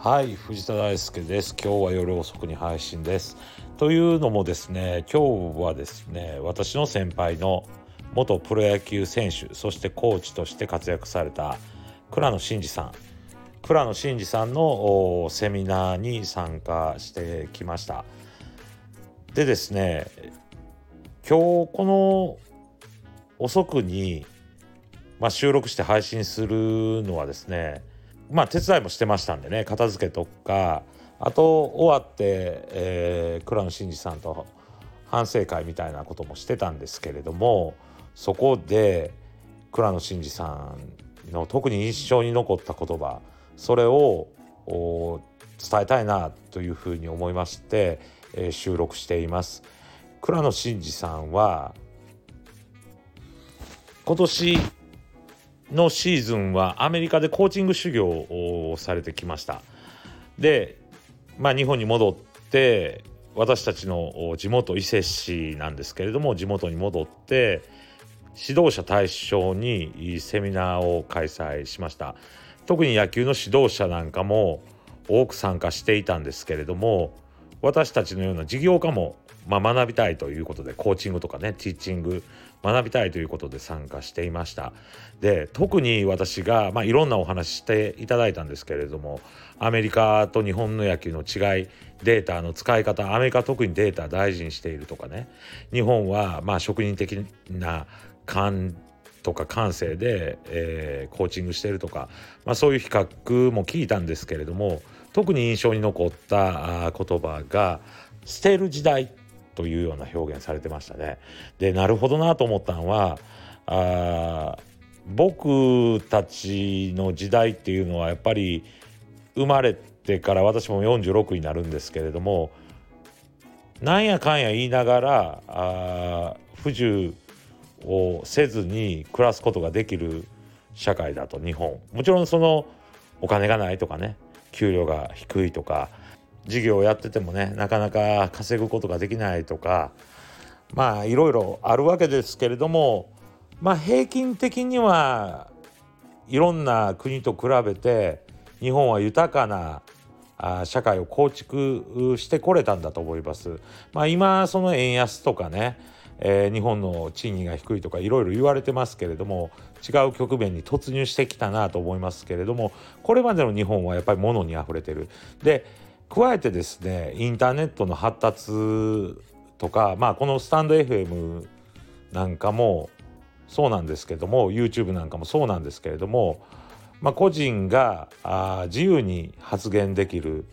はい藤田大輔です。今日は夜遅くに配信です。というのもですね今日はですね私の先輩の元プロ野球選手そしてコーチとして活躍された倉野真二さん。倉野真二さんのセミナーに参加してきました。でですね今日この遅くに、まあ、収録して配信するのはですねまあ手伝いもしてましたんでね片付けとかあと終わって、えー、倉野真二さんと反省会みたいなこともしてたんですけれどもそこで倉野真二さんの特に印象に残った言葉それを伝えたいなというふうに思いまして、えー、収録しています。倉野真二さんは今年のシーズンはアメリカでコーチング修行をされてきました。で、まあ、日本に戻って私たちの地元伊勢市なんですけれども地元に戻って指導者対象にセミナーを開催しました。特に野球の指導者なんかも多く参加していたんですけれども私たちのような事業家もまあ、学びたいということでコーチングとかねティーチング学びたいということで参加していました。で特に私が、まあ、いろんなお話していただいたんですけれどもアメリカと日本の野球の違いデータの使い方アメリカ特にデータ大事にしているとかね。日本はまあ職人的な感とか感性で、えー、コーチングしてるとか、まあ、そういう比較も聞いたんですけれども特に印象に残った言葉が「捨てる時代」というような表現されてましたね。でなるほどなと思ったのはあ僕たちの時代っていうのはやっぱり生まれてから私も46になるんですけれどもなんやかんや言いながらあ不自由をせずに暮らすことができる社会だと日本もちろんそのお金がないとかね給料が低いとか事業をやっててもねなかなか稼ぐことができないとかまあいろいろあるわけですけれどもまあ平均的にはいろんな国と比べて日本は豊かな社会を構築してこれたんだと思います。まあ、今その円安とかね、えー、日本の賃金が低いとかいろいろ言われてますけれども違う局面に突入してきたなと思いますけれどもこれまでの日本はやっぱり物にあふれてる。で加えてですねインターネットの発達とかまあこのスタンド FM なんかもそうなんですけども YouTube なんかもそうなんですけれども、まあ、個人があ自由に発言できる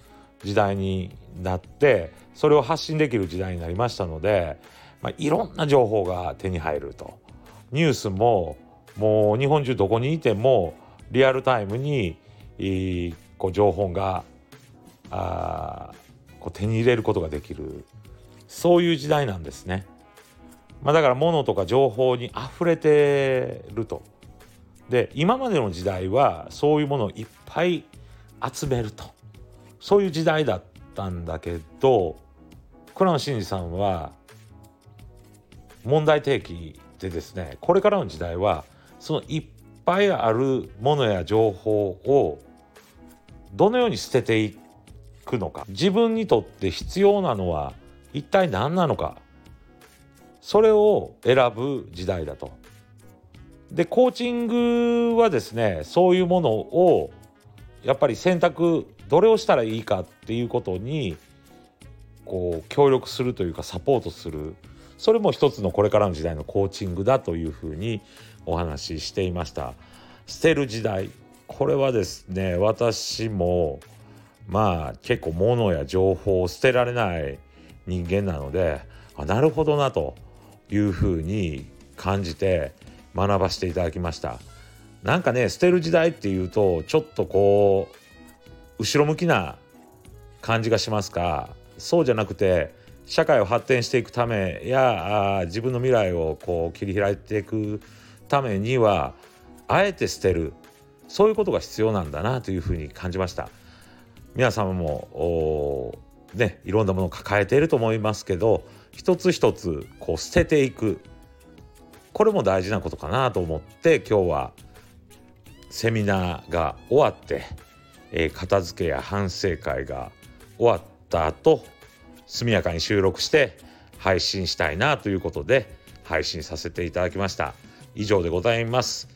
時代になってそれを発信できる時代になりましたので、まあ、いろんな情報が手に入ると。ニュースももう日本中どこにいてもリアルタイムにこう情報があこう手に入れることができるそういう時代なんですね。まあ、だから物とか情報にあふれてると。で今までの時代はそういうものをいっぱい集めるとそういう時代だったんだけど倉野真二さんは問題提起でですねこれからの時代はそのいっぱいあるものや情報をどのように捨てていくのか自分にとって必要なのは一体何なのかそれを選ぶ時代だと。でコーチングはですねそういうものをやっぱり選択どれをしたらいいかっていうことにこう協力するというかサポートするそれも一つのこれからの時代のコーチングだというふうにお話ししていました。捨てる時代これはですね私もまあ結構物や情報を捨てられない人間なのであなるほどなというふうに感じて学ばせていただきました。なんかね捨てる時代っていうとちょっとこう後ろ向きな感じがしますか。そうじゃなくて社会を発展していくためやあ自分の未来をこう切り開いていくためにはあえて捨てる。そういうことが必要なんだなというふうに感じました。皆様もねいろんなものを抱えていると思いますけど一つ一つこう捨てていくこれも大事なことかなと思って今日はセミナーが終わって、えー、片付けや反省会が終わった後速やかに収録して配信したいなということで配信させていただきました。以上でございます。